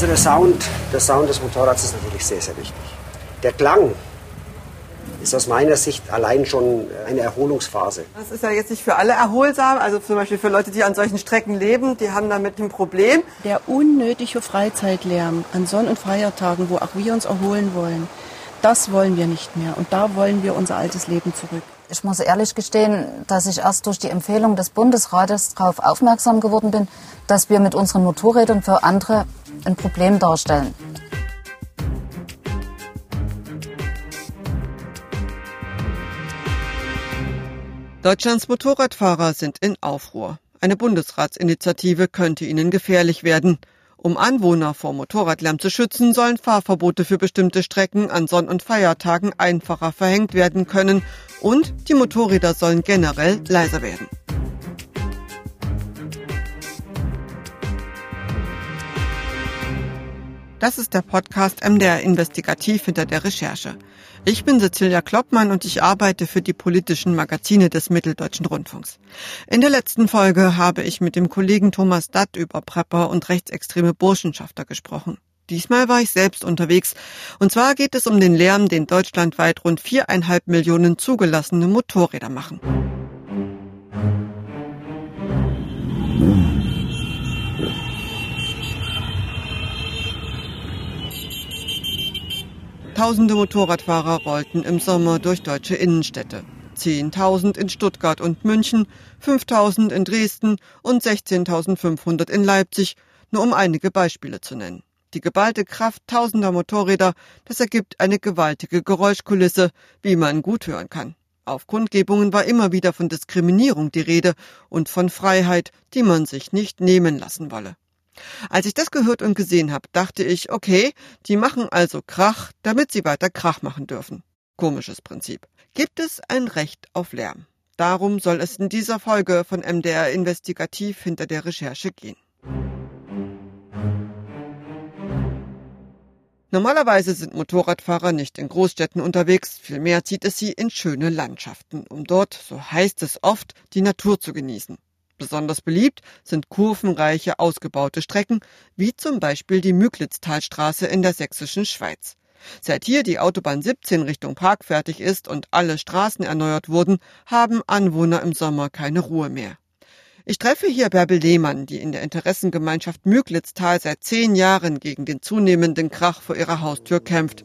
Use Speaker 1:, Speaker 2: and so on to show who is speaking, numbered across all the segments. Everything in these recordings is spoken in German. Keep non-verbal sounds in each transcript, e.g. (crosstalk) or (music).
Speaker 1: Also der Sound, der Sound des Motorrads ist natürlich sehr, sehr wichtig. Der Klang ist aus meiner Sicht allein schon eine Erholungsphase.
Speaker 2: Das ist ja jetzt nicht für alle erholsam, also zum Beispiel für Leute, die an solchen Strecken leben, die haben damit ein Problem.
Speaker 3: Der unnötige Freizeitlärm an Sonn- und Feiertagen, wo auch wir uns erholen wollen, das wollen wir nicht mehr und da wollen wir unser altes Leben zurück.
Speaker 4: Ich muss ehrlich gestehen, dass ich erst durch die Empfehlung des Bundesrates darauf aufmerksam geworden bin, dass wir mit unseren Motorrädern für andere ein Problem darstellen.
Speaker 2: Deutschlands Motorradfahrer sind in Aufruhr. Eine Bundesratsinitiative könnte ihnen gefährlich werden. Um Anwohner vor Motorradlärm zu schützen, sollen Fahrverbote für bestimmte Strecken an Sonn- und Feiertagen einfacher verhängt werden können und die Motorräder sollen generell leiser werden. Das ist der Podcast MDR Investigativ hinter der Recherche. Ich bin Cecilia Kloppmann und ich arbeite für die politischen Magazine des Mitteldeutschen Rundfunks. In der letzten Folge habe ich mit dem Kollegen Thomas Datt über Prepper und rechtsextreme Burschenschafter gesprochen. Diesmal war ich selbst unterwegs. Und zwar geht es um den Lärm, den deutschlandweit rund viereinhalb Millionen zugelassene Motorräder machen. Tausende Motorradfahrer rollten im Sommer durch deutsche Innenstädte. 10.000 in Stuttgart und München, 5.000 in Dresden und 16.500 in Leipzig, nur um einige Beispiele zu nennen. Die geballte Kraft tausender Motorräder, das ergibt eine gewaltige Geräuschkulisse, wie man gut hören kann. Auf Kundgebungen war immer wieder von Diskriminierung die Rede und von Freiheit, die man sich nicht nehmen lassen wolle. Als ich das gehört und gesehen habe, dachte ich, okay, die machen also Krach, damit sie weiter Krach machen dürfen. Komisches Prinzip. Gibt es ein Recht auf Lärm? Darum soll es in dieser Folge von MDR Investigativ hinter der Recherche gehen. Normalerweise sind Motorradfahrer nicht in Großstädten unterwegs, vielmehr zieht es sie in schöne Landschaften, um dort, so heißt es oft, die Natur zu genießen. Besonders beliebt sind kurvenreiche, ausgebaute Strecken, wie zum Beispiel die Müglitztalstraße in der sächsischen Schweiz. Seit hier die Autobahn 17 Richtung Park fertig ist und alle Straßen erneuert wurden, haben Anwohner im Sommer keine Ruhe mehr. Ich treffe hier Bärbel Lehmann, die in der Interessengemeinschaft Müglitztal seit zehn Jahren gegen den zunehmenden Krach vor ihrer Haustür kämpft.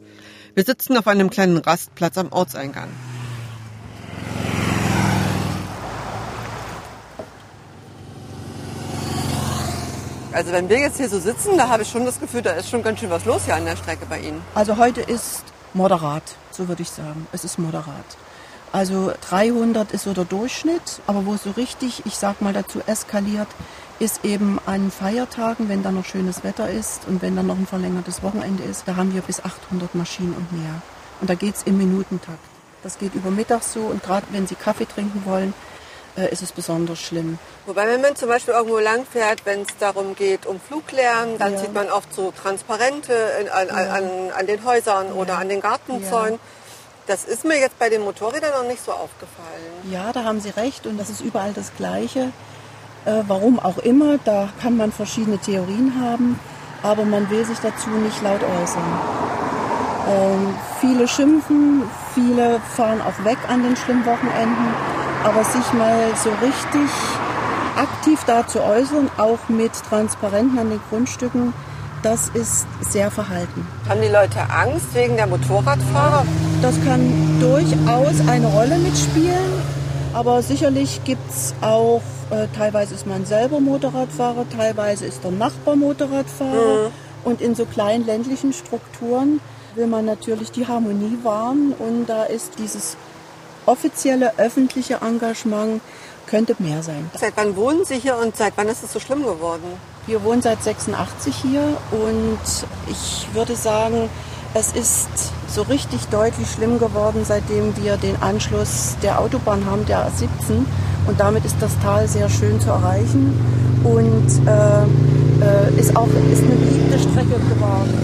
Speaker 2: Wir sitzen auf einem kleinen Rastplatz am Ortseingang. Also wenn wir jetzt hier so sitzen, da habe ich schon das Gefühl, da ist schon ganz schön was los hier an der Strecke bei Ihnen.
Speaker 3: Also heute ist moderat, so würde ich sagen. Es ist moderat. Also 300 ist so der Durchschnitt, aber wo es so richtig, ich sag mal dazu eskaliert, ist eben an Feiertagen, wenn dann noch schönes Wetter ist und wenn dann noch ein verlängertes Wochenende ist, da haben wir bis 800 Maschinen und mehr. Und da geht es im Minutentakt. Das geht über Mittag so und gerade wenn Sie Kaffee trinken wollen, äh, ist es besonders schlimm.
Speaker 2: Wobei, wenn man zum Beispiel irgendwo lang fährt, wenn es darum geht, um Fluglärm, dann ja. sieht man oft so Transparente in, an, ja. an, an, den Häusern ja. oder an den Gartenzäunen. Das ist mir jetzt bei den Motorrädern noch nicht so aufgefallen.
Speaker 3: Ja, da haben Sie recht und das ist überall das Gleiche. Äh, warum auch immer, da kann man verschiedene Theorien haben, aber man will sich dazu nicht laut äußern. Ähm, viele schimpfen, viele fahren auch weg an den schlimmen Wochenenden aber sich mal so richtig aktiv dazu äußern, auch mit Transparenten an den Grundstücken, das ist sehr verhalten.
Speaker 2: Haben die Leute Angst wegen der Motorradfahrer?
Speaker 3: Das kann durchaus eine Rolle mitspielen, aber sicherlich gibt es auch, äh, teilweise ist man selber Motorradfahrer, teilweise ist der Nachbar Motorradfahrer. Mhm. Und in so kleinen ländlichen Strukturen will man natürlich die Harmonie wahren und da ist dieses offizielle öffentliche Engagement könnte mehr sein.
Speaker 2: Seit wann wohnen Sie hier und seit wann ist es so schlimm geworden?
Speaker 3: Wir wohnen seit 86 hier und ich würde sagen, es ist so richtig deutlich schlimm geworden, seitdem wir den Anschluss der Autobahn haben, der A17. Und damit ist das Tal sehr schön zu erreichen und äh, äh, ist auch ist eine beliebte Strecke geworden.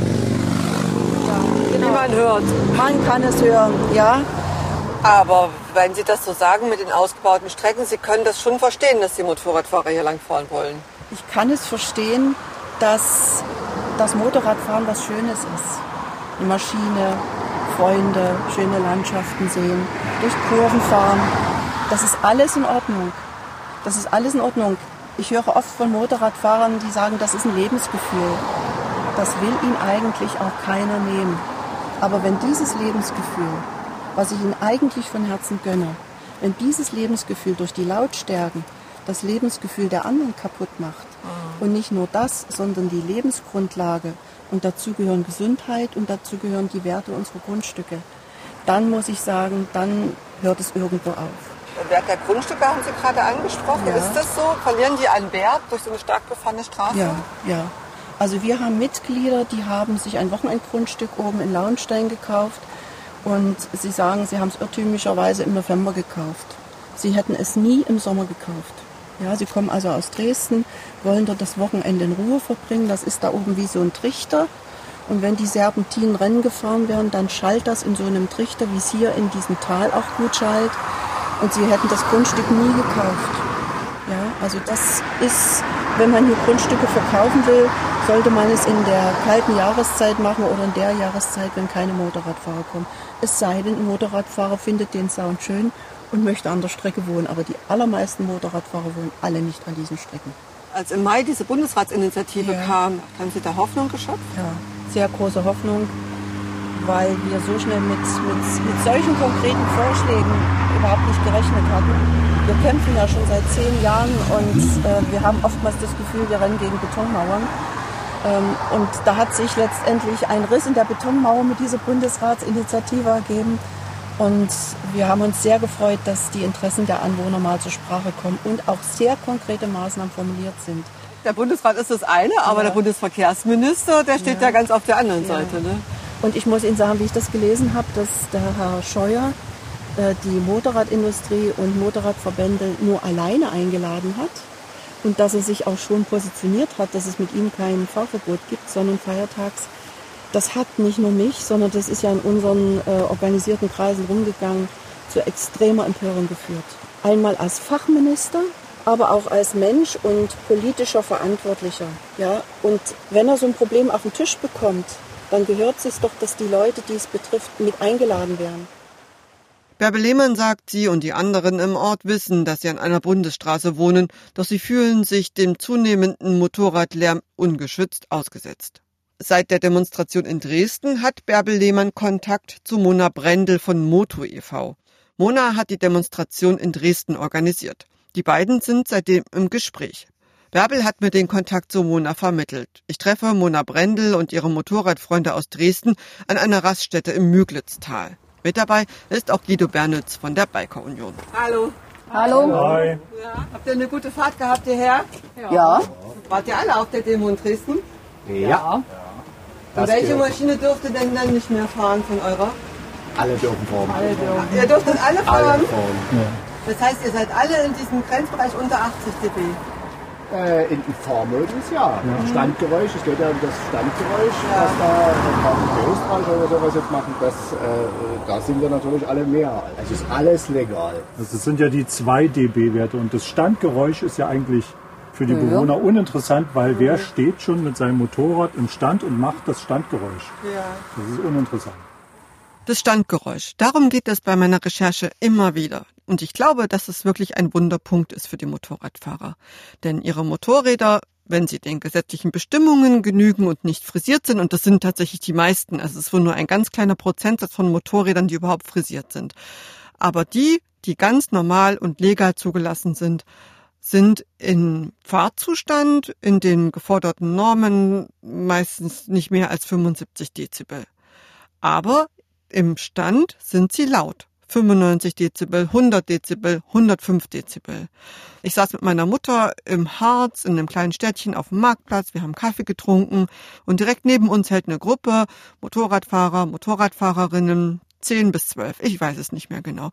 Speaker 2: Ja, genau. Wie man hört.
Speaker 3: Man kann es hören, ja.
Speaker 2: Aber wenn Sie das so sagen mit den ausgebauten Strecken, Sie können das schon verstehen, dass die Motorradfahrer hier langfahren wollen.
Speaker 3: Ich kann es verstehen, dass dass Motorradfahren was Schönes ist. Eine Maschine, Freunde, schöne Landschaften sehen, durch Kurven fahren. Das ist alles in Ordnung. Das ist alles in Ordnung. Ich höre oft von Motorradfahrern, die sagen, das ist ein Lebensgefühl. Das will ihnen eigentlich auch keiner nehmen. Aber wenn dieses Lebensgefühl, was ich ihnen eigentlich von Herzen gönne, wenn dieses Lebensgefühl durch die Lautstärken das Lebensgefühl der anderen kaputt macht, und nicht nur das, sondern die Lebensgrundlage, und dazu gehören Gesundheit und dazu gehören die Werte unserer Grundstücke, dann muss ich sagen, dann hört es irgendwo auf.
Speaker 2: Wert der Grundstücke haben Sie gerade angesprochen. Ja. Ist das so? Verlieren die an Wert durch so eine stark befahrene Straße?
Speaker 3: Ja, ja. Also wir haben Mitglieder, die haben sich ein Wochenendgrundstück oben in Lauenstein gekauft und sie sagen, sie haben es irrtümlicherweise im November gekauft. Sie hätten es nie im Sommer gekauft. Ja, sie kommen also aus Dresden, wollen dort das Wochenende in Ruhe verbringen. Das ist da oben wie so ein Trichter. Und wenn die Serpentinen Rennen gefahren werden, dann schallt das in so einem Trichter, wie es hier in diesem Tal auch gut schallt. Und sie hätten das Grundstück nie gekauft. Ja, also das ist, wenn man hier Grundstücke verkaufen will, sollte man es in der kalten Jahreszeit machen oder in der Jahreszeit, wenn keine Motorradfahrer kommen. Es sei denn, ein Motorradfahrer findet den Sound schön und möchte an der Strecke wohnen. Aber die allermeisten Motorradfahrer wohnen alle nicht an diesen Strecken.
Speaker 2: Als im Mai diese Bundesratsinitiative ja. kam, haben Sie da Hoffnung geschöpft?
Speaker 3: Ja, sehr große Hoffnung, weil wir so schnell mit, mit, mit solchen konkreten Vorschlägen überhaupt nicht gerechnet hatten. Wir kämpfen ja schon seit zehn Jahren und äh, wir haben oftmals das Gefühl, wir rennen gegen Betonmauern. Ähm, und da hat sich letztendlich ein Riss in der Betonmauer mit dieser Bundesratsinitiative ergeben. Und wir haben uns sehr gefreut, dass die Interessen der Anwohner mal zur Sprache kommen und auch sehr konkrete Maßnahmen formuliert sind.
Speaker 2: Der Bundesrat ist das eine, aber ja. der Bundesverkehrsminister, der steht ja. ja ganz auf der anderen ja. Seite. Ne?
Speaker 3: Und ich muss Ihnen sagen, wie ich das gelesen habe, dass der Herr Scheuer äh, die Motorradindustrie und Motorradverbände nur alleine eingeladen hat und dass er sich auch schon positioniert hat, dass es mit ihm kein Fahrverbot gibt, sondern feiertags das hat nicht nur mich, sondern das ist ja in unseren äh, organisierten Kreisen rumgegangen, zu extremer Empörung geführt. Einmal als Fachminister, aber auch als Mensch und politischer Verantwortlicher. Ja? Und wenn er so ein Problem auf den Tisch bekommt, dann gehört es sich doch, dass die Leute, die es betrifft, mit eingeladen werden.
Speaker 2: Bärbel Lehmann sagt, sie und die anderen im Ort wissen, dass sie an einer Bundesstraße wohnen, doch sie fühlen sich dem zunehmenden Motorradlärm ungeschützt ausgesetzt. Seit der Demonstration in Dresden hat Bärbel Lehmann Kontakt zu Mona Brendel von Moto e.V. Mona hat die Demonstration in Dresden organisiert. Die beiden sind seitdem im Gespräch. Bärbel hat mir den Kontakt zu Mona vermittelt. Ich treffe Mona Brendel und ihre Motorradfreunde aus Dresden an einer Raststätte im Müglitztal. Mit dabei ist auch Guido Bernitz von der Biker Union.
Speaker 5: Hallo.
Speaker 4: Hallo.
Speaker 5: Hi.
Speaker 2: Ja, habt ihr eine gute Fahrt gehabt hierher?
Speaker 4: Ja. ja.
Speaker 2: Wart ihr alle auf der Demo in Dresden?
Speaker 1: Ja. ja.
Speaker 2: Das welche Maschine dürfte denn dann nicht mehr fahren von eurer?
Speaker 1: Alle dürfen fahren.
Speaker 2: Alle dürfen. Ihr dürftet alle fahren? Alle fahren. Ja. Das heißt, ihr seid alle in diesem Grenzbereich unter 80 dB?
Speaker 1: Äh, in den Fahrmodus, ja. ja. Standgeräusch, es geht ja um das Standgeräusch, ja. was da in Österreich oder sowas jetzt machen, das, äh, da sind wir natürlich alle mehr. Es ist alles legal.
Speaker 5: Das sind ja die 2 dB-Werte und das Standgeräusch ist ja eigentlich für die ja, Bewohner uninteressant, weil wer steht schon mit seinem Motorrad im Stand und macht das Standgeräusch? Ja. Das ist uninteressant.
Speaker 2: Das Standgeräusch. Darum geht es bei meiner Recherche immer wieder. Und ich glaube, dass es wirklich ein Wunderpunkt ist für die Motorradfahrer. Denn ihre Motorräder, wenn sie den gesetzlichen Bestimmungen genügen und nicht frisiert sind, und das sind tatsächlich die meisten, also es ist wohl nur ein ganz kleiner Prozentsatz von Motorrädern, die überhaupt frisiert sind. Aber die, die ganz normal und legal zugelassen sind, sind in Fahrzustand in den geforderten Normen meistens nicht mehr als 75 Dezibel. Aber im Stand sind sie laut. 95 Dezibel, 100 Dezibel, 105 Dezibel. Ich saß mit meiner Mutter im Harz in einem kleinen Städtchen auf dem Marktplatz. Wir haben Kaffee getrunken und direkt neben uns hält eine Gruppe Motorradfahrer, Motorradfahrerinnen, 10 bis 12. Ich weiß es nicht mehr genau.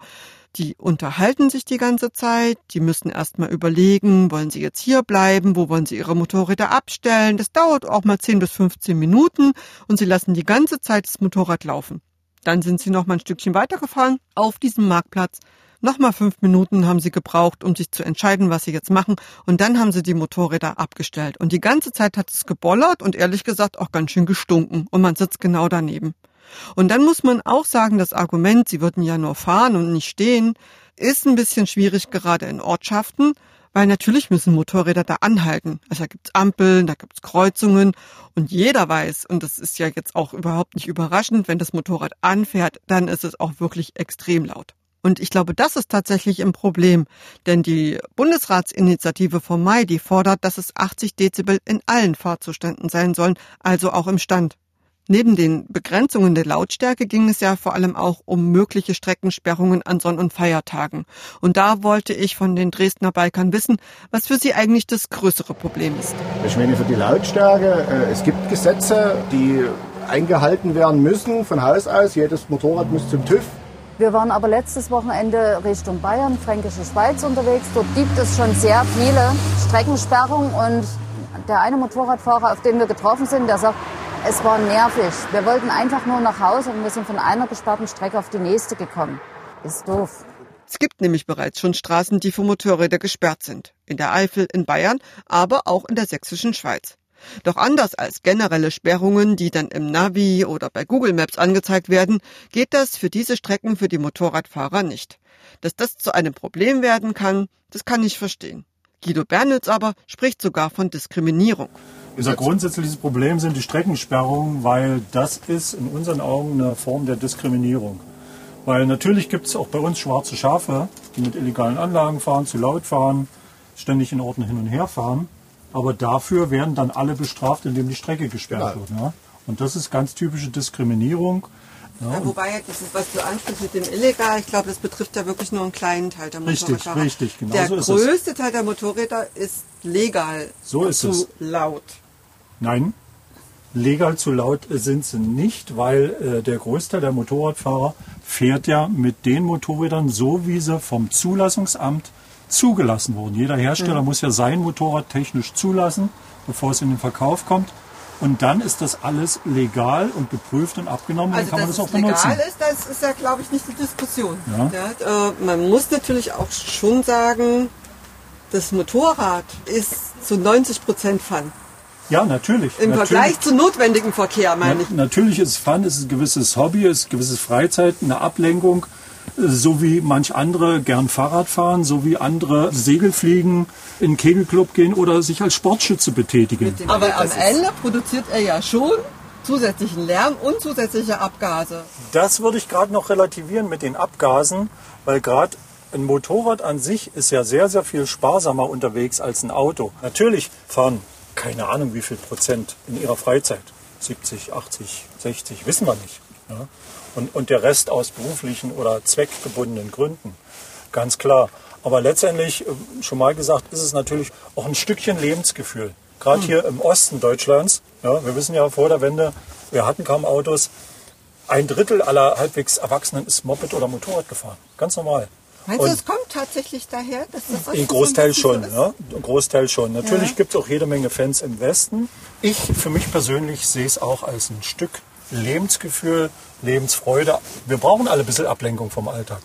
Speaker 2: Die unterhalten sich die ganze Zeit, die müssen erstmal überlegen, wollen sie jetzt hier bleiben, wo wollen sie ihre Motorräder abstellen. Das dauert auch mal 10 bis 15 Minuten und sie lassen die ganze Zeit das Motorrad laufen. Dann sind sie noch mal ein Stückchen weitergefahren auf diesem Marktplatz. Nochmal fünf Minuten haben sie gebraucht, um sich zu entscheiden, was sie jetzt machen. Und dann haben sie die Motorräder abgestellt. Und die ganze Zeit hat es gebollert und ehrlich gesagt auch ganz schön gestunken. Und man sitzt genau daneben. Und dann muss man auch sagen, das Argument, sie würden ja nur fahren und nicht stehen, ist ein bisschen schwierig gerade in Ortschaften, weil natürlich müssen Motorräder da anhalten. Also da gibt's Ampeln, da gibt's Kreuzungen und jeder weiß, und das ist ja jetzt auch überhaupt nicht überraschend, wenn das Motorrad anfährt, dann ist es auch wirklich extrem laut. Und ich glaube, das ist tatsächlich ein Problem, denn die Bundesratsinitiative vom Mai, die fordert, dass es 80 Dezibel in allen Fahrzuständen sein sollen, also auch im Stand. Neben den Begrenzungen der Lautstärke ging es ja vor allem auch um mögliche Streckensperrungen an Sonn- und Feiertagen. Und da wollte ich von den Dresdner Bikern wissen, was für sie eigentlich das größere Problem ist.
Speaker 1: Ich meine, für die Lautstärke, äh, es gibt Gesetze, die eingehalten werden müssen von Haus aus. Jedes Motorrad muss zum TÜV.
Speaker 4: Wir waren aber letztes Wochenende Richtung Bayern, Fränkische Schweiz unterwegs. Dort gibt es schon sehr viele Streckensperrungen und der eine Motorradfahrer, auf den wir getroffen sind, der sagt, es war nervig. Wir wollten einfach nur nach Hause und wir sind von einer gesperrten Strecke auf die nächste gekommen. Ist doof.
Speaker 2: Es gibt nämlich bereits schon Straßen, die für Motorräder gesperrt sind. In der Eifel, in Bayern, aber auch in der sächsischen Schweiz. Doch anders als generelle Sperrungen, die dann im Navi oder bei Google Maps angezeigt werden, geht das für diese Strecken für die Motorradfahrer nicht. Dass das zu einem Problem werden kann, das kann ich verstehen. Guido Bernitz aber spricht sogar von Diskriminierung.
Speaker 5: Unser grundsätzliches Problem sind die Streckensperrungen, weil das ist in unseren Augen eine Form der Diskriminierung. Weil natürlich gibt es auch bei uns schwarze Schafe, die mit illegalen Anlagen fahren, zu laut fahren, ständig in Orten hin und her fahren. Aber dafür werden dann alle bestraft, indem die Strecke gesperrt wird. Ja? Und das ist ganz typische Diskriminierung.
Speaker 2: Ja, ja, wobei, das ist, was du ansprichst mit dem Illegal, ich glaube, das betrifft ja wirklich nur einen kleinen Teil der
Speaker 5: Motorräder. Richtig, richtig, genau
Speaker 2: Der
Speaker 5: so
Speaker 2: größte Teil der Motorräder ist legal
Speaker 5: so ist
Speaker 2: zu
Speaker 5: es.
Speaker 2: laut.
Speaker 5: Nein, legal zu laut sind sie nicht, weil äh, der Großteil der Motorradfahrer fährt ja mit den Motorrädern so, wie sie vom Zulassungsamt zugelassen wurden. Jeder Hersteller mhm. muss ja sein Motorrad technisch zulassen, bevor es in den Verkauf kommt. Und dann ist das alles legal und geprüft und abgenommen
Speaker 2: also
Speaker 5: und dann kann man das auch benutzen.
Speaker 2: Legal ist, das ist ja, glaube ich, nicht die Diskussion.
Speaker 5: Ja.
Speaker 2: Ja, äh, man muss natürlich auch schon sagen, das Motorrad ist zu 90 Prozent Fun.
Speaker 5: Ja, natürlich.
Speaker 2: Im
Speaker 5: natürlich.
Speaker 2: Vergleich zu notwendigen Verkehr, meine ich.
Speaker 5: Natürlich ist es Fun, es ist ein gewisses Hobby, es ist eine gewisse Freizeit, eine Ablenkung. So wie manch andere gern Fahrrad fahren, so wie andere Segel fliegen, in den Kegelclub gehen oder sich als Sportschütze betätigen.
Speaker 2: Aber am Ende produziert er ja schon zusätzlichen Lärm und zusätzliche Abgase.
Speaker 5: Das würde ich gerade noch relativieren mit den Abgasen, weil gerade ein Motorrad an sich ist ja sehr, sehr viel sparsamer unterwegs als ein Auto. Natürlich fahren keine Ahnung wie viel Prozent in ihrer Freizeit. 70, 80, 60, wissen wir nicht. Ja? Und, und der Rest aus beruflichen oder zweckgebundenen Gründen. Ganz klar. Aber letztendlich, äh, schon mal gesagt, ist es natürlich auch ein Stückchen Lebensgefühl. Gerade hm. hier im Osten Deutschlands. Ja, wir wissen ja vor der Wende, wir hatten kaum Autos. Ein Drittel aller halbwegs Erwachsenen ist Moped oder Motorrad gefahren. Ganz normal.
Speaker 2: Meinst du, es kommt tatsächlich daher? Dass das
Speaker 5: ein Großteil schon, so ja. Ein Großteil schon. Natürlich ja. gibt es auch jede Menge Fans im Westen. Ich für mich persönlich sehe es auch als ein Stück Lebensgefühl, Lebensfreude. Wir brauchen alle ein bisschen Ablenkung vom Alltag.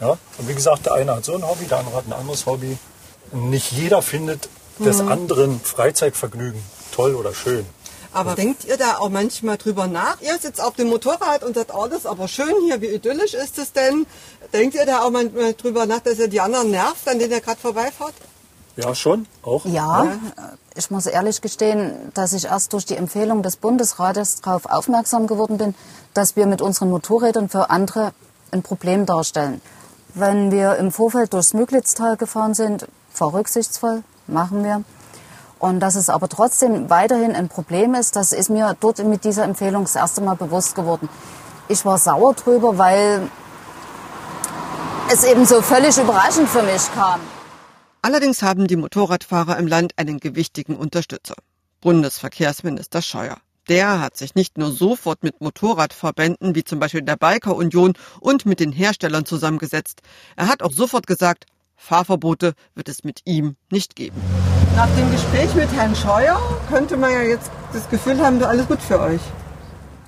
Speaker 5: Ja? Und wie gesagt, der eine hat so ein Hobby, der andere hat ein anderes Hobby. Nicht jeder findet des mhm. anderen Freizeitvergnügen toll oder schön.
Speaker 2: Aber denkt ihr da auch manchmal drüber nach? Ihr sitzt auf dem Motorrad und sagt, oh, das ist aber schön hier, wie idyllisch ist es denn? Denkt ihr da auch manchmal drüber nach, dass ihr die anderen nervt, an denen ihr gerade vorbeifahrt?
Speaker 5: Ja, schon, auch.
Speaker 4: Ja, ja, ich muss ehrlich gestehen, dass ich erst durch die Empfehlung des Bundesrates darauf aufmerksam geworden bin, dass wir mit unseren Motorrädern für andere ein Problem darstellen. Wenn wir im Vorfeld durchs Müglitztal gefahren sind, vor rücksichtsvoll, machen wir. Und dass es aber trotzdem weiterhin ein Problem ist, das ist mir dort mit dieser Empfehlung das erste Mal bewusst geworden. Ich war sauer drüber, weil es eben so völlig überraschend für mich kam.
Speaker 2: Allerdings haben die Motorradfahrer im Land einen gewichtigen Unterstützer. Bundesverkehrsminister Scheuer. Der hat sich nicht nur sofort mit Motorradverbänden wie zum Beispiel der Biker Union und mit den Herstellern zusammengesetzt. Er hat auch sofort gesagt, Fahrverbote wird es mit ihm nicht geben. Nach dem Gespräch mit Herrn Scheuer könnte man ja jetzt das Gefühl haben, alles gut für euch.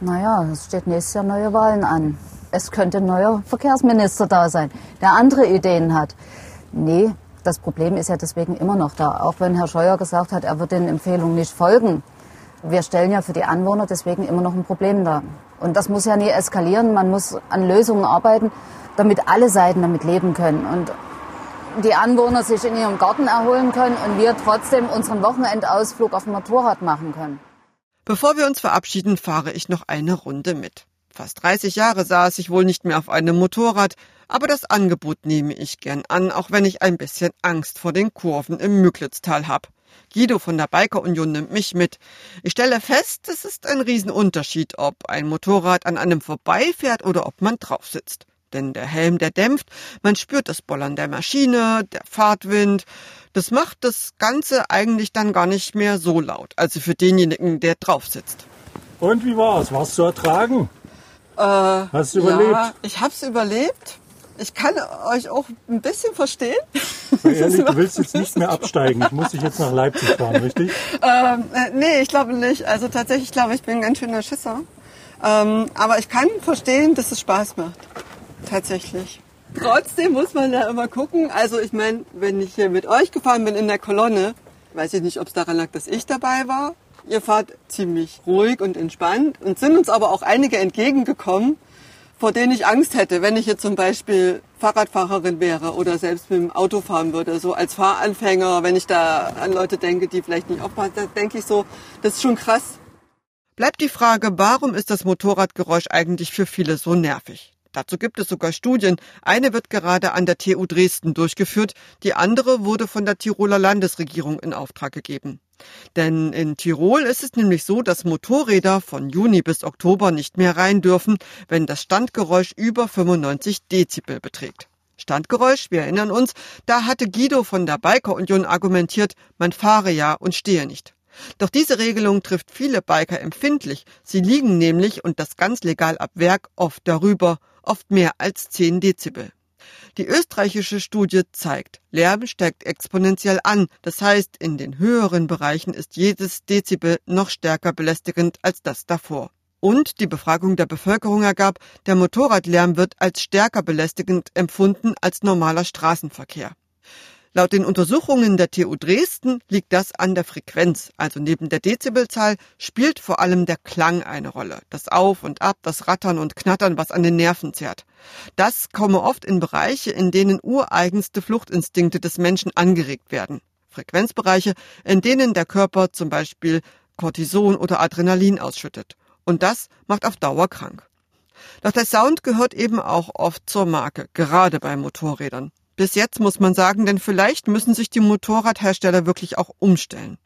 Speaker 4: Naja, es steht nächstes Jahr neue Wahlen an. es könnte ein neuer Verkehrsminister da sein, der andere Ideen hat. Nee, das Problem ist ja deswegen immer noch da. Auch wenn Herr Scheuer gesagt hat, er wird den Empfehlungen nicht folgen. Wir stellen ja für die Anwohner deswegen immer noch ein Problem dar. Und das muss ja nie eskalieren. Man muss an Lösungen arbeiten, damit alle Seiten damit leben können. Und die Anwohner sich in ihrem Garten erholen können und wir trotzdem unseren Wochenendausflug auf dem Motorrad machen können.
Speaker 2: Bevor wir uns verabschieden, fahre ich noch eine Runde mit. Fast 30 Jahre saß ich wohl nicht mehr auf einem Motorrad, aber das Angebot nehme ich gern an, auch wenn ich ein bisschen Angst vor den Kurven im Müglitztal habe. Guido von der Biker Union nimmt mich mit. Ich stelle fest, es ist ein Riesenunterschied, ob ein Motorrad an einem vorbeifährt oder ob man drauf sitzt. Denn der Helm, der dämpft, man spürt das Bollern der Maschine, der Fahrtwind. Das macht das Ganze eigentlich dann gar nicht mehr so laut, also für denjenigen, der drauf sitzt.
Speaker 5: Und wie war's? War's zu ertragen? Äh, Hast du überlebt? Ja,
Speaker 2: ich hab's überlebt. Ich kann euch auch ein bisschen verstehen. (laughs)
Speaker 5: Ehrlich, du willst jetzt nicht mehr absteigen. Ich muss dich jetzt nach Leipzig fahren, richtig? (laughs)
Speaker 2: Ähm, äh, nee, ich glaube nicht. Also tatsächlich glaube ich, bin ein ganz schöner Schisser. Ähm, aber ich kann verstehen, dass es Spaß macht. Tatsächlich. Trotzdem muss man da immer gucken. Also ich meine, wenn ich hier mit euch gefahren bin in der Kolonne, weiß ich nicht, ob es daran lag, dass ich dabei war. Ihr fahrt ziemlich ruhig und entspannt und sind uns aber auch einige entgegengekommen, vor denen ich Angst hätte, wenn ich jetzt zum Beispiel Fahrradfahrerin wäre oder selbst mit dem Auto fahren würde, so als Fahranfänger, wenn ich da an Leute denke, die vielleicht nicht aufpassen, da denke ich so, das ist schon krass. Bleibt die Frage, warum ist das Motorradgeräusch eigentlich für viele so nervig? Dazu gibt es sogar Studien. Eine wird gerade an der TU Dresden durchgeführt, die andere wurde von der Tiroler Landesregierung in Auftrag gegeben. Denn in Tirol ist es nämlich so, dass Motorräder von Juni bis Oktober nicht mehr rein dürfen, wenn das Standgeräusch über 95 Dezibel beträgt. Standgeräusch, wir erinnern uns, da hatte Guido von der Biker Union argumentiert, man fahre ja und stehe nicht. Doch diese Regelung trifft viele Biker empfindlich. Sie liegen nämlich, und das ganz legal ab Werk, oft darüber, oft mehr als 10 Dezibel. Die österreichische Studie zeigt, Lärm steigt exponentiell an. Das heißt, in den höheren Bereichen ist jedes Dezibel noch stärker belästigend als das davor. Und die Befragung der Bevölkerung ergab, der Motorradlärm wird als stärker belästigend empfunden als normaler Straßenverkehr. Laut den Untersuchungen der TU Dresden liegt das an der Frequenz. Also neben der Dezibelzahl spielt vor allem der Klang eine Rolle. Das Auf und Ab, das Rattern und Knattern, was an den Nerven zerrt. Das komme oft in Bereiche, in denen ureigenste Fluchtinstinkte des Menschen angeregt werden. Frequenzbereiche, in denen der Körper zum Beispiel Cortison oder Adrenalin ausschüttet. Und das macht auf Dauer krank. Doch der Sound gehört eben auch oft zur Marke, gerade bei Motorrädern. Bis jetzt muss man sagen, denn vielleicht müssen sich die Motorradhersteller wirklich auch umstellen.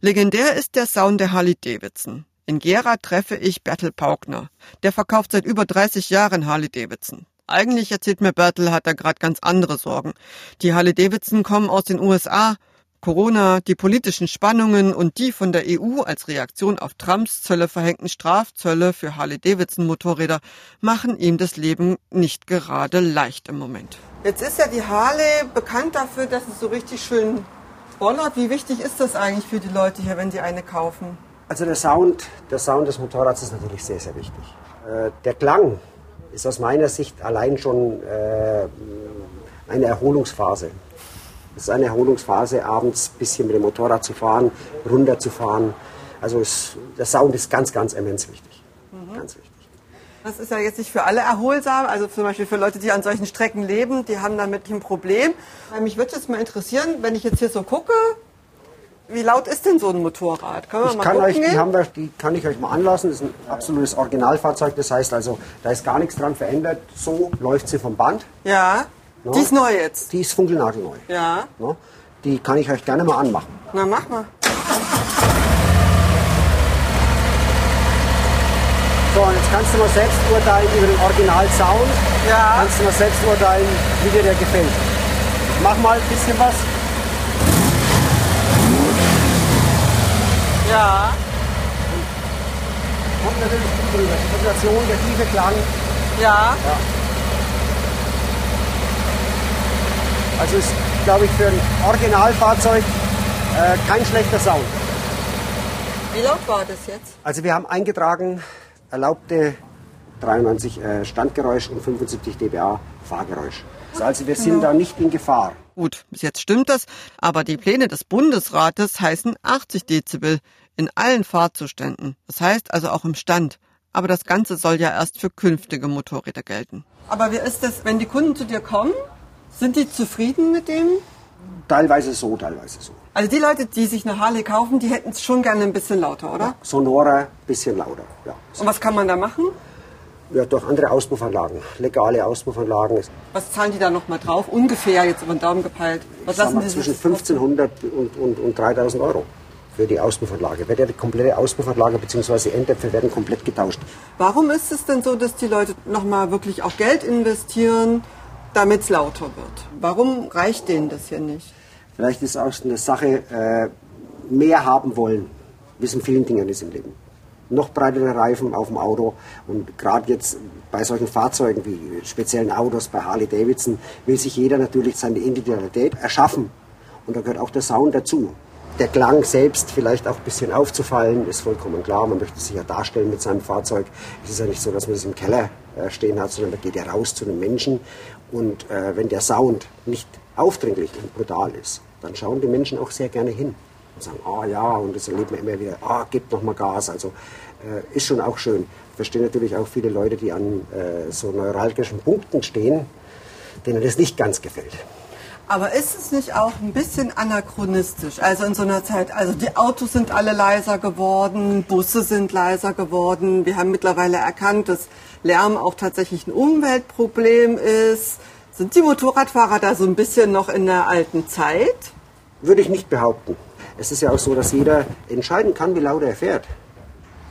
Speaker 2: Legendär ist der Sound der Harley Davidson. In Gera treffe ich Bertel Paukner. Der verkauft seit über 30 Jahren Harley Davidson. Eigentlich erzählt mir Bertel, hat er gerade ganz andere Sorgen. Die Harley Davidson kommen aus den USA Corona, die politischen Spannungen und die von der EU als Reaktion auf Trumps Zölle verhängten Strafzölle für Harley-Davidson-Motorräder machen ihm das Leben nicht gerade leicht im Moment. Jetzt ist ja die Harley bekannt dafür, dass es so richtig schön bollert. Wie wichtig ist das eigentlich für die Leute hier, wenn sie eine kaufen?
Speaker 1: Also der Sound, der Sound des Motorrads ist natürlich sehr, sehr wichtig. Äh, der Klang ist aus meiner Sicht allein schon äh, eine Erholungsphase. Es ist eine Erholungsphase, abends ein bisschen mit dem Motorrad zu fahren, runterzufahren. Also es, der Sound ist ganz, ganz immens wichtig. Mhm. Ganz wichtig.
Speaker 2: Das ist ja jetzt nicht für alle erholsam, also zum Beispiel für Leute, die an solchen Strecken leben, die haben damit ein Problem. Mich würde jetzt mal interessieren, wenn ich jetzt hier so gucke, wie laut ist denn so ein Motorrad?
Speaker 1: Können wir ich mal kann euch, die, haben wir, die kann ich euch mal anlassen. Das ist ein absolutes Originalfahrzeug. Das heißt also, da ist gar nichts dran verändert. So läuft sie vom Band.
Speaker 2: Ja. No? Die ist neu jetzt?
Speaker 1: Die ist funkelnagelneu.
Speaker 2: Ja.
Speaker 1: No? Die kann ich euch gerne mal anmachen.
Speaker 2: Na, mach mal.
Speaker 1: So, und jetzt kannst du mal selbst urteilen über den Original-Sound.
Speaker 2: Ja.
Speaker 1: Kannst du mal selbst urteilen, wie dir der gefällt. mach mal ein bisschen was.
Speaker 2: Ja.
Speaker 1: Und kommt natürlich gut drüber. Die Vibration, der tiefe Klang.
Speaker 2: Ja. ja.
Speaker 1: Also ist, glaube ich, für ein Originalfahrzeug äh, kein schlechter Sound.
Speaker 2: Wie laut war das jetzt?
Speaker 1: Also wir haben eingetragen, erlaubte
Speaker 6: 93 äh, Standgeräusch und 75 dBA Fahrgeräusch. Also wir sind da nicht in Gefahr.
Speaker 2: Gut, bis jetzt stimmt das, aber die Pläne des Bundesrates heißen 80 Dezibel in allen Fahrzuständen. Das heißt also auch im Stand. Aber das Ganze soll ja erst für künftige Motorräder gelten. Aber wie ist das, wenn die Kunden zu dir kommen? Sind die zufrieden mit dem?
Speaker 6: Teilweise so, teilweise so.
Speaker 2: Also die Leute, die sich eine Harley kaufen, die hätten es schon gerne ein bisschen lauter, oder?
Speaker 6: Sonorer, bisschen lauter. Ja.
Speaker 2: Und was kann man da machen?
Speaker 6: Ja, durch andere Auspuffanlagen, legale Auspuffanlagen.
Speaker 2: Was zahlen die da nochmal drauf? Ungefähr jetzt über den Daumen gepeilt. Was lassen die
Speaker 6: zwischen
Speaker 2: sich
Speaker 6: 1500 und, und, und 3000 Euro für die Auspuffanlage. Wird ja die komplette Auspuffanlage bzw. Endäpfel werden komplett getauscht.
Speaker 2: Warum ist es denn so, dass die Leute nochmal wirklich auch Geld investieren, damit es lauter wird? Warum reicht denen das hier nicht?
Speaker 6: Vielleicht ist auch eine Sache, äh, mehr haben wollen, wie es in vielen Dingen ist im Leben. Noch breitere Reifen auf dem Auto und gerade jetzt bei solchen Fahrzeugen wie speziellen Autos, bei Harley Davidson, will sich jeder natürlich seine Individualität erschaffen. Und da gehört auch der Sound dazu. Der Klang selbst vielleicht auch ein bisschen aufzufallen, ist vollkommen klar. Man möchte sich ja darstellen mit seinem Fahrzeug. Es ist ja nicht so, dass man es im Keller äh, stehen hat, sondern man geht ja raus zu den Menschen. Und äh, wenn der Sound nicht aufdringlich und brutal ist, dann schauen die Menschen auch sehr gerne hin und sagen, ah ja, und das erlebt man immer wieder, ah, gib noch mal Gas. Also äh, ist schon auch schön. Ich verstehe natürlich auch viele Leute, die an äh, so neuralgischen Punkten stehen, denen das nicht ganz gefällt.
Speaker 2: Aber ist es nicht auch ein bisschen anachronistisch? Also in so einer Zeit, also die Autos sind alle leiser geworden, Busse sind leiser geworden. Wir haben mittlerweile erkannt, dass Lärm auch tatsächlich ein Umweltproblem ist. Sind die Motorradfahrer da so ein bisschen noch in der alten Zeit?
Speaker 6: Würde ich nicht behaupten. Es ist ja auch so, dass jeder entscheiden kann, wie laut er fährt.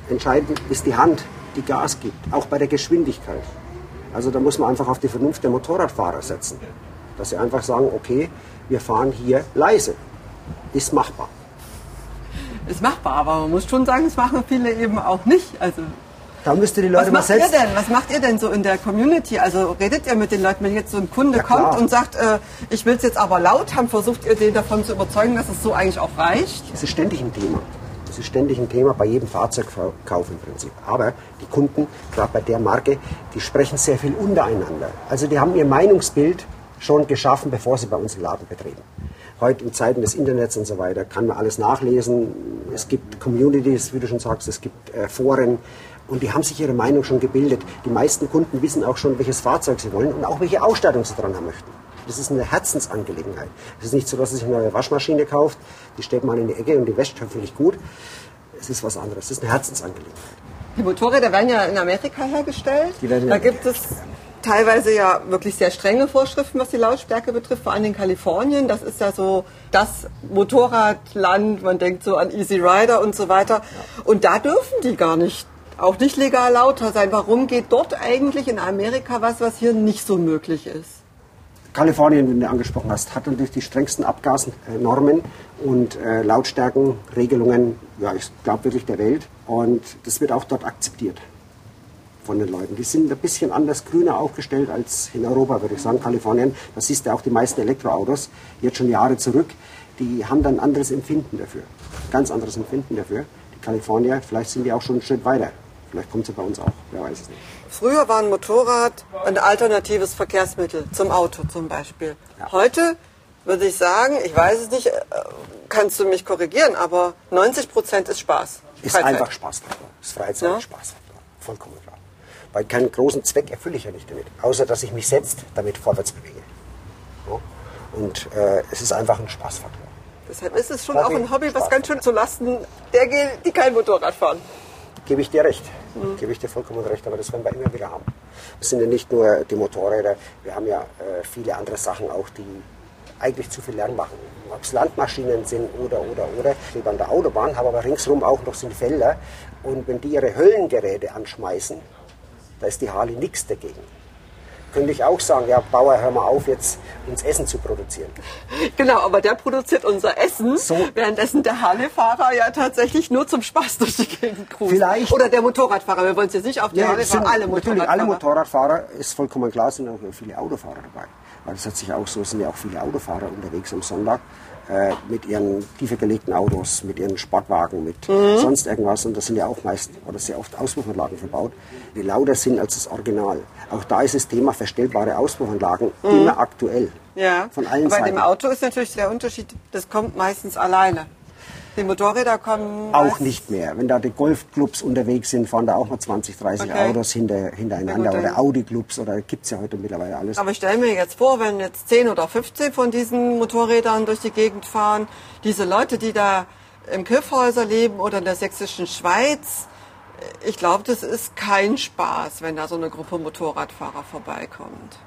Speaker 6: Entscheidend ist die Hand, die Gas gibt, auch bei der Geschwindigkeit. Also da muss man einfach auf die Vernunft der Motorradfahrer setzen. Dass sie einfach sagen, okay, wir fahren hier leise. Ist machbar.
Speaker 2: Ist machbar, aber man muss schon sagen, es machen viele eben auch nicht. Also
Speaker 6: Da müsste die
Speaker 2: was
Speaker 6: Leute mal
Speaker 2: macht ihr denn? Was macht ihr denn so in der Community? Also redet ihr mit den Leuten, wenn jetzt so ein Kunde
Speaker 6: Ja, klar.
Speaker 2: kommt und sagt, äh, ich will es jetzt aber laut haben, versucht ihr den davon zu überzeugen, dass es so eigentlich auch reicht?
Speaker 6: Es ist ständig ein Thema. Es ist ständig ein Thema bei jedem Fahrzeugkauf im Prinzip. Aber die Kunden, gerade bei der Marke, die sprechen sehr viel untereinander. Also die haben ihr Meinungsbild schon geschaffen, bevor sie bei uns den Laden betreten. Heute in Zeiten des Internets und so weiter kann man alles nachlesen. Es gibt Communities, wie du schon sagst, es gibt äh, Foren und die haben sich ihre Meinung schon gebildet. Die meisten Kunden wissen auch schon, welches Fahrzeug sie wollen und auch welche Ausstattung sie dran haben möchten. Das ist eine Herzensangelegenheit. Es ist nicht so, dass man sich eine neue Waschmaschine kauft, die stellt man in die Ecke und die wäscht hoffentlich gut. Es ist was anderes. Es ist eine Herzensangelegenheit.
Speaker 2: Die Motorräder werden ja in Amerika hergestellt. Da gibt es teilweise ja wirklich sehr strenge Vorschriften, was die Lautstärke betrifft, vor allem in Kalifornien. Das ist ja so das Motorradland, man denkt so an Easy Rider und so weiter. Und da dürfen die gar nicht, auch nicht legal lauter sein. Warum geht dort eigentlich in Amerika was, was hier nicht so möglich ist?
Speaker 6: Kalifornien, wenn du angesprochen hast, hat natürlich die strengsten Abgasnormen und äh, Lautstärkenregelungen, ja, ich glaube wirklich der Welt. Und das wird auch dort akzeptiert von den Leuten. Die sind ein bisschen anders grüner aufgestellt als in Europa, würde ich sagen. Kalifornien, da siehst du auch die meisten Elektroautos, jetzt schon Jahre zurück, die haben dann ein anderes Empfinden dafür. Ganz anderes Empfinden dafür. Die Kalifornier, vielleicht sind die auch schon einen Schritt weiter. Vielleicht kommt sie bei uns auch, wer weiß es nicht.
Speaker 2: Früher war ein Motorrad ein alternatives Verkehrsmittel zum Auto zum Beispiel. Heute würde ich sagen, ich weiß es nicht, äh, kannst du mich korrigieren, aber 90 Prozent ist Spaß.
Speaker 6: Ist
Speaker 2: Freizeit.
Speaker 6: einfach Spaßfaktor. Ist Freizeit,
Speaker 2: Ja?
Speaker 6: Spaßfaktor. Vollkommen klar. Weil keinen großen Zweck erfülle ich ja nicht damit, außer dass ich mich selbst damit vorwärts bewege. So. Und äh, es ist einfach ein Spaßfaktor.
Speaker 2: Deshalb ist es schon
Speaker 6: Hobby,
Speaker 2: auch ein Hobby, was
Speaker 6: Spaß.
Speaker 2: ganz schön zu Lasten der geht, die kein Motorrad fahren.
Speaker 6: Gebe ich dir recht. Gebe ich dir vollkommen recht, aber das werden wir immer wieder haben. Es sind ja nicht nur die Motorräder, wir haben ja äh, viele andere Sachen auch, die eigentlich zu viel Lärm machen. Ob es Landmaschinen sind oder, oder, oder. Ich lebe an der Autobahn, habe aber ringsherum auch noch sind Felder. Und wenn die ihre Höllengeräte anschmeißen, da ist die Harley nichts dagegen. Könnte ich auch sagen, ja, Bauer, hör mal auf, jetzt uns Essen zu produzieren.
Speaker 2: Genau, aber der produziert unser Essen,
Speaker 6: So.
Speaker 2: währenddessen der Harley-Fahrer ja tatsächlich nur zum Spaß durch die Gegend cruist.
Speaker 6: Vielleicht.
Speaker 2: Oder der Motorradfahrer, wir wollen es jetzt nicht auf die
Speaker 6: Ja,
Speaker 2: Harley
Speaker 6: es sind
Speaker 2: fahren, alle
Speaker 6: natürlich
Speaker 2: Motorradfahrer.
Speaker 6: alle Motorradfahrer, ist vollkommen klar, sind auch viele Autofahrer dabei. Weil es hat sich auch so, es sind ja auch viele Autofahrer unterwegs am Sonntag. Äh, mit ihren tiefer gelegten Autos, mit ihren Sportwagen, mit mhm. sonst irgendwas. Und das sind ja auch meist oder sehr oft Auspuffanlagen verbaut, die lauter sind als das Original. Auch da ist das Thema verstellbare Auspuffanlagen mhm. immer aktuell.
Speaker 2: Ja, von allen aber Seiten. bei dem Auto ist natürlich der Unterschied, das kommt meistens alleine. Die Motorräder kommen.
Speaker 6: Auch nicht mehr. Wenn da die Golfclubs unterwegs sind, fahren da auch mal 20, 30 okay. Autos hinter, hintereinander. Oder Audi-Clubs oder gibt es ja heute mittlerweile alles.
Speaker 2: Aber ich stelle mir jetzt vor, wenn jetzt 10 oder 15 von diesen Motorrädern durch die Gegend fahren, diese Leute, die da im Kiffhäuser leben oder in der sächsischen Schweiz, ich glaube, das ist kein Spaß, wenn da so eine Gruppe Motorradfahrer vorbeikommt.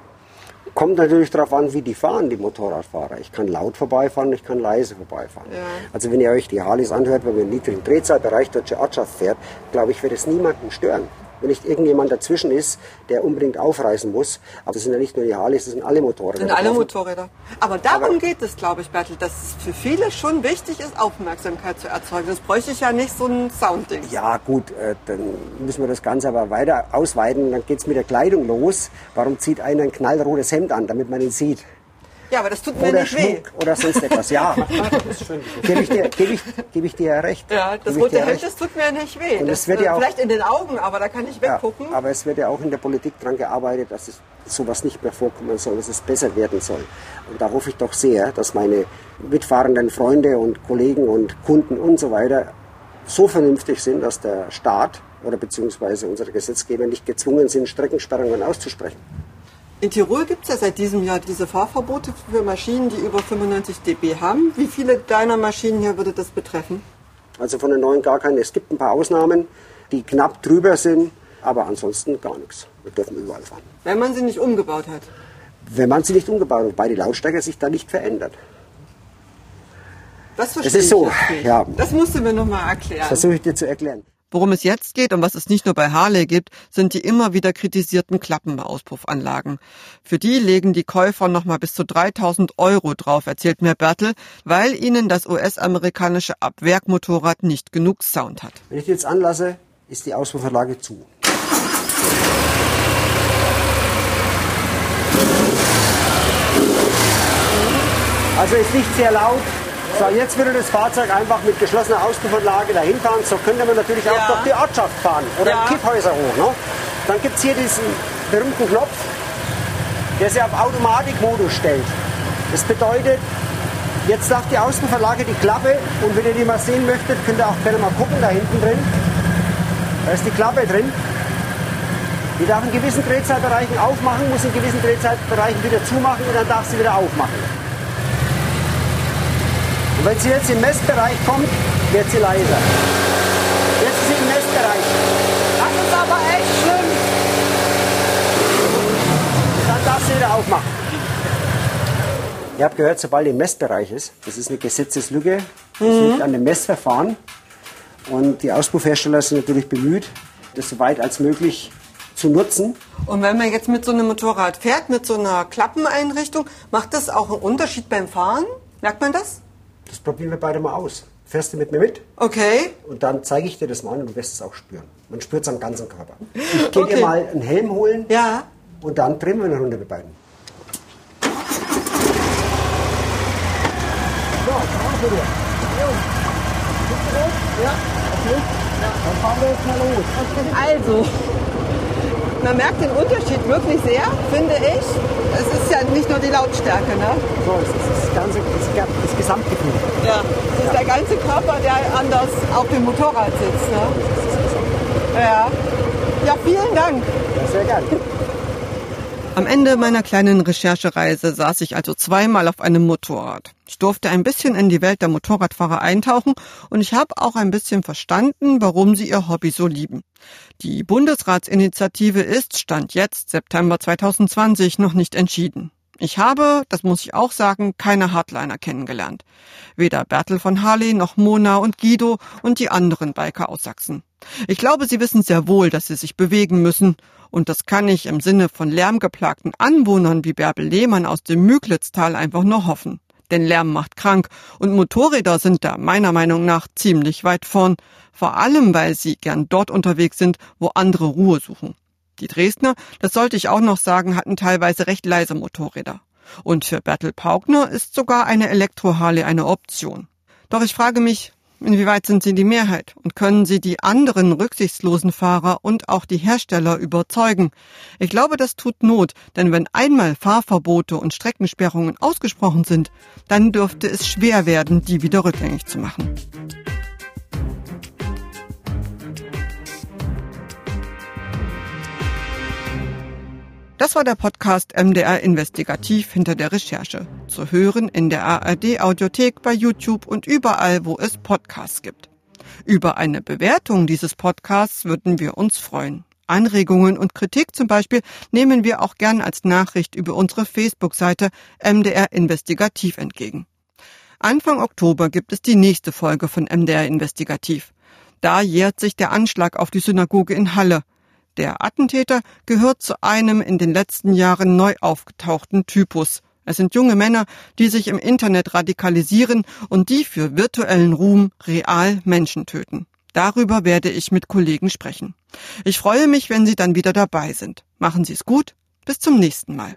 Speaker 6: Kommt natürlich darauf an, wie die fahren, die Motorradfahrer. Ich kann laut vorbeifahren, ich kann leise vorbeifahren. Ja. Also wenn ihr euch die Harleys anhört, wenn man im niedrigen Drehzahlbereich deutsche Ortschaft fährt, glaube ich, wird es niemanden stören wenn nicht irgendjemand dazwischen ist, der unbedingt aufreißen muss. Aber das sind ja nicht nur die Harleys, das sind alle Motorräder.
Speaker 2: Das sind alle Motorräder. Aber darum Aber geht es, glaube ich, Bertel, dass es für viele schon wichtig ist, Aufmerksamkeit zu erzeugen. Das bräuchte ich ja nicht so ein Soundding.
Speaker 6: Ja gut, äh, dann müssen wir das Ganze aber weiter ausweiten. Dann geht es mit der Kleidung los. Warum zieht einer ein knallrotes Hemd an, damit man ihn sieht?
Speaker 2: Ja, aber das tut mir oder nicht Schmuck
Speaker 6: weh. Oder sonst etwas. Ja, (laughs) gebe ich, dir, geb ich, geb ich dir recht.
Speaker 2: Ja, das rote Hemd, das tut mir nicht weh. Und das, wird ja auch, vielleicht in den Augen, aber da kann ich weggucken.
Speaker 6: Ja, aber es wird ja auch in der Politik daran gearbeitet, dass es sowas nicht mehr vorkommen soll, dass es besser werden soll. Und da hoffe ich doch sehr, dass meine mitfahrenden Freunde und Kollegen und Kunden und so weiter so vernünftig sind, dass der Staat oder beziehungsweise unsere Gesetzgeber nicht gezwungen sind, Streckensperrungen auszusprechen.
Speaker 2: In Tirol gibt es ja seit diesem Jahr diese Fahrverbote für Maschinen, die über 95 dB haben. Wie viele deiner Maschinen hier würde das betreffen?
Speaker 6: Also von den neuen gar keine. Es gibt ein paar Ausnahmen, die knapp drüber sind, aber ansonsten gar nichts. Wir dürfen überall fahren.
Speaker 2: Wenn man sie nicht umgebaut hat?
Speaker 6: Wenn man sie nicht umgebaut hat, wobei die Lautstärke sich da nicht verändert.
Speaker 2: Das verstehe es ist so, ja. Das musst du mir nochmal erklären. Das
Speaker 6: versuche ich dir zu erklären.
Speaker 2: Worum es jetzt geht und was es nicht nur bei Harley gibt, sind die immer wieder kritisierten Klappenauspuffanlagen. Für die legen die Käufer nochmal bis zu 3000 Euro drauf, erzählt mir Bertel, weil ihnen das US-amerikanische Abwerkmotorrad nicht genug Sound hat.
Speaker 6: Wenn ich die jetzt anlasse, ist die Auspuffanlage zu. Also ist nicht sehr laut, so, jetzt würde das Fahrzeug einfach mit geschlossener Auspuffanlage dahin fahren. So könnte man natürlich auch ja. durch die Ortschaft fahren oder ja. Kiffhäuser hoch. Ne? Dann gibt es hier diesen berühmten Knopf, der sich auf Automatikmodus stellt. Das bedeutet, jetzt darf die Auspuffanlage die Klappe und wenn ihr die mal sehen möchtet, könnt ihr auch gerne mal gucken, da hinten drin. Da ist die Klappe drin. Die darf in gewissen Drehzahlbereichen aufmachen, muss in gewissen Drehzahlbereichen wieder zumachen und dann darf sie wieder aufmachen. Und wenn sie jetzt im Messbereich kommt, wird sie leiser. Jetzt ist sie im Messbereich.
Speaker 2: Das ist aber echt schlimm.
Speaker 6: Dann darf sie wieder aufmachen. Ihr habt gehört, sobald im Messbereich ist, das ist eine Gesetzeslücke, das mhm. liegt an dem Messverfahren. Und die Auspuffhersteller sind natürlich bemüht, das so weit als möglich zu nutzen.
Speaker 2: Und wenn man jetzt mit so einem Motorrad fährt, mit so einer Klappeneinrichtung, macht das auch einen Unterschied beim Fahren? Merkt man das?
Speaker 6: Das probieren wir beide mal aus. Fährst du mit mir mit?
Speaker 2: Okay.
Speaker 6: Und dann zeige ich dir das mal und du wirst es auch spüren. Man spürt es am ganzen Körper. (laughs) Ich gehe okay. dir mal einen Helm holen.
Speaker 2: Ja.
Speaker 6: Und dann drehen wir eine Runde mit beiden. So, machen wir.
Speaker 2: Ja. Okay. Ja. Dann fahren wir jetzt mal los. Also, man merkt den Unterschied wirklich sehr, finde ich. Es ist ja nicht nur die Lautstärke, ne?
Speaker 6: So, es ist das, ganze, das, das Gesamtgefühl.
Speaker 2: Ja, es ist ja. der ganze Körper, der anders auf dem Motorrad sitzt, ne? Ja. Ja, vielen Dank.
Speaker 6: Ja, sehr gerne.
Speaker 2: Am Ende meiner kleinen Recherchereise saß ich also zweimal auf einem Motorrad. Ich durfte ein bisschen in die Welt der Motorradfahrer eintauchen und ich habe auch ein bisschen verstanden, warum sie ihr Hobby so lieben. Die Bundesratsinitiative ist, Stand jetzt, September 2020, noch nicht entschieden. Ich habe, das muss ich auch sagen, keine Hardliner kennengelernt. Weder Bertel von Harley noch Mona und Guido und die anderen Biker aus Sachsen. Ich glaube, sie wissen sehr wohl, dass sie sich bewegen müssen und das kann ich im Sinne von lärmgeplagten Anwohnern wie Bärbel Lehmann aus dem Müglitztal einfach nur hoffen. Denn Lärm macht krank und Motorräder sind da meiner Meinung nach ziemlich weit vorn, vor allem weil sie gern dort unterwegs sind, wo andere Ruhe suchen. Die Dresdner, das sollte ich auch noch sagen, hatten teilweise recht leise Motorräder. Und für Bertel Paugner ist sogar eine Elektroharley eine Option. Doch ich frage mich, inwieweit sind Sie die Mehrheit und können Sie die anderen rücksichtslosen Fahrer und auch die Hersteller überzeugen? Ich glaube, das tut Not, denn wenn einmal Fahrverbote und Streckensperrungen ausgesprochen sind, dann dürfte es schwer werden, die wieder rückgängig zu machen. Das war der Podcast MDR Investigativ hinter der Recherche. Zu hören in der ARD Audiothek bei YouTube und überall, wo es Podcasts gibt. Über eine Bewertung dieses Podcasts würden wir uns freuen. Anregungen und Kritik zum Beispiel nehmen wir auch gern als Nachricht über unsere Facebook-Seite MDR Investigativ entgegen. Anfang Oktober gibt es die nächste Folge von MDR Investigativ. Da jährt sich der Anschlag auf die Synagoge in Halle. Der Attentäter gehört zu einem in den letzten Jahren neu aufgetauchten Typus. Es sind junge Männer, die sich im Internet radikalisieren und die für virtuellen Ruhm real Menschen töten. Darüber werde ich mit Kollegen sprechen. Ich freue mich, wenn Sie dann wieder dabei sind. Machen Sie es gut. Bis zum nächsten Mal.